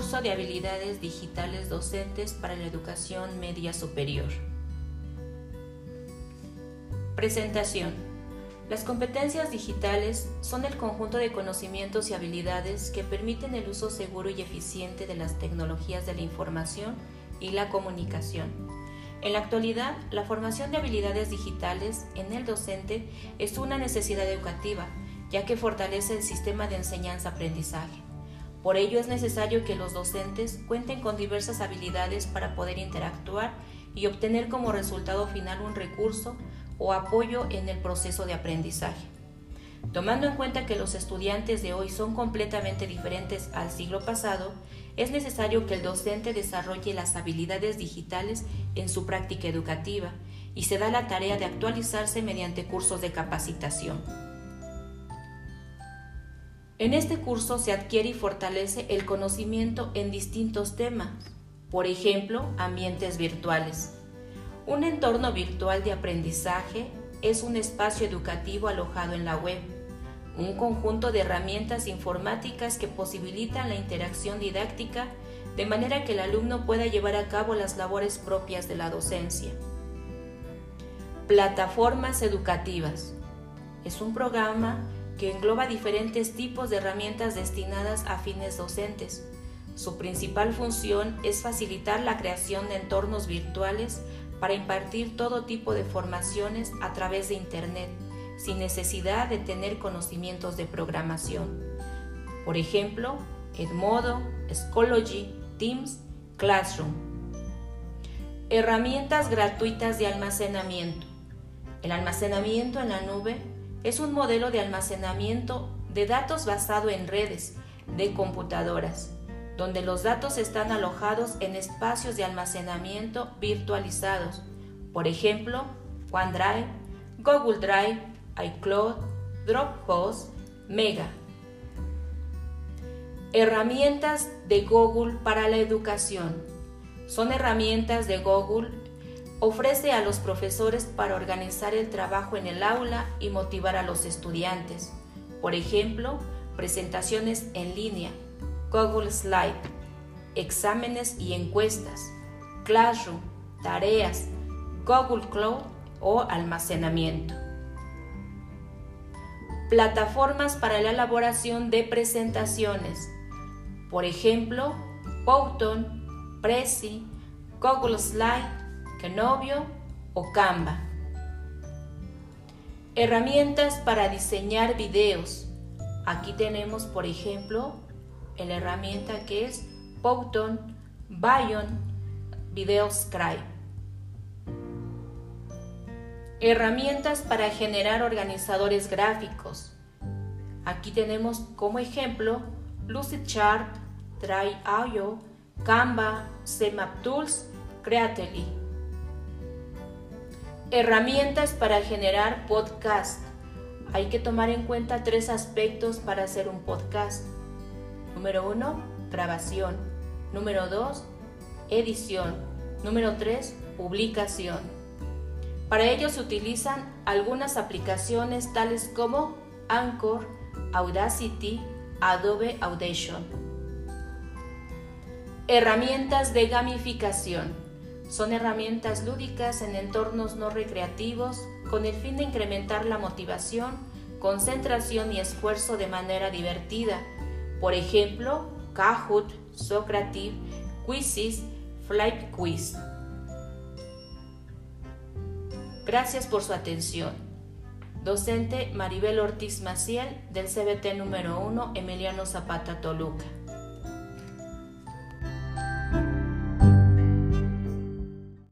Curso de habilidades digitales docentes para la educación media superior. Presentación. Las competencias digitales son el conjunto de conocimientos y habilidades que permiten el uso seguro y eficiente de las tecnologías de la información y la comunicación. En la actualidad, la formación de habilidades digitales en el docente es una necesidad educativa, ya que fortalece el sistema de enseñanza-aprendizaje. Por ello es necesario que los docentes cuenten con diversas habilidades para poder interactuar y obtener como resultado final un recurso o apoyo en el proceso de aprendizaje. Tomando en cuenta que los estudiantes de hoy son completamente diferentes al siglo pasado, es necesario que el docente desarrolle las habilidades digitales en su práctica educativa y se da la tarea de actualizarse mediante cursos de capacitación. En este curso se adquiere y fortalece el conocimiento en distintos temas, por ejemplo, ambientes virtuales. Un entorno virtual de aprendizaje es un espacio educativo alojado en la web, un conjunto de herramientas informáticas que posibilitan la interacción didáctica de manera que el alumno pueda llevar a cabo las labores propias de la docencia. Plataformas educativas. Es un programa que engloba diferentes tipos de herramientas destinadas a fines docentes. Su principal función es facilitar la creación de entornos virtuales para impartir todo tipo de formaciones a través de Internet, sin necesidad de tener conocimientos de programación. Por ejemplo, Edmodo, Schoology, Teams, Classroom. Herramientas gratuitas de almacenamiento. El almacenamiento en la nube es un modelo de almacenamiento de datos basado en redes de computadoras, donde los datos están alojados en espacios de almacenamiento virtualizados, por ejemplo, OneDrive, Google Drive, iCloud, Dropbox, Mega. Herramientas de Google para la educación. Son herramientas de Google ofrece a los profesores para organizar el trabajo en el aula y motivar a los estudiantes. Por ejemplo, presentaciones en línea, Google Slide, exámenes y encuestas, Classroom, tareas, Google Cloud o almacenamiento. Plataformas para la elaboración de presentaciones, por ejemplo, Powton, Prezi, Google Slide, Kenovio o Canva. Herramientas para diseñar videos. Aquí tenemos, por ejemplo, la herramienta que es Powton Bayon Video Scribe. Herramientas para generar organizadores gráficos. Aquí tenemos como ejemplo Lucidchart, Try.io, Canva, CMapTools, Creately. Herramientas para generar podcast. Hay que tomar en cuenta tres aspectos para hacer un podcast. Número uno, grabación. Número dos, edición. Número tres, publicación. Para ello se utilizan algunas aplicaciones tales como Anchor, Audacity, Adobe Audition. Herramientas de gamificación. Son herramientas lúdicas en entornos no recreativos con el fin de incrementar la motivación, concentración y esfuerzo de manera divertida. Por ejemplo, Kahoot, Socrative, Quizzes, Flight Quiz. Gracias por su atención. Docente Maribel Ortiz Maciel del CBT número 1 Emiliano Zapata Toluca.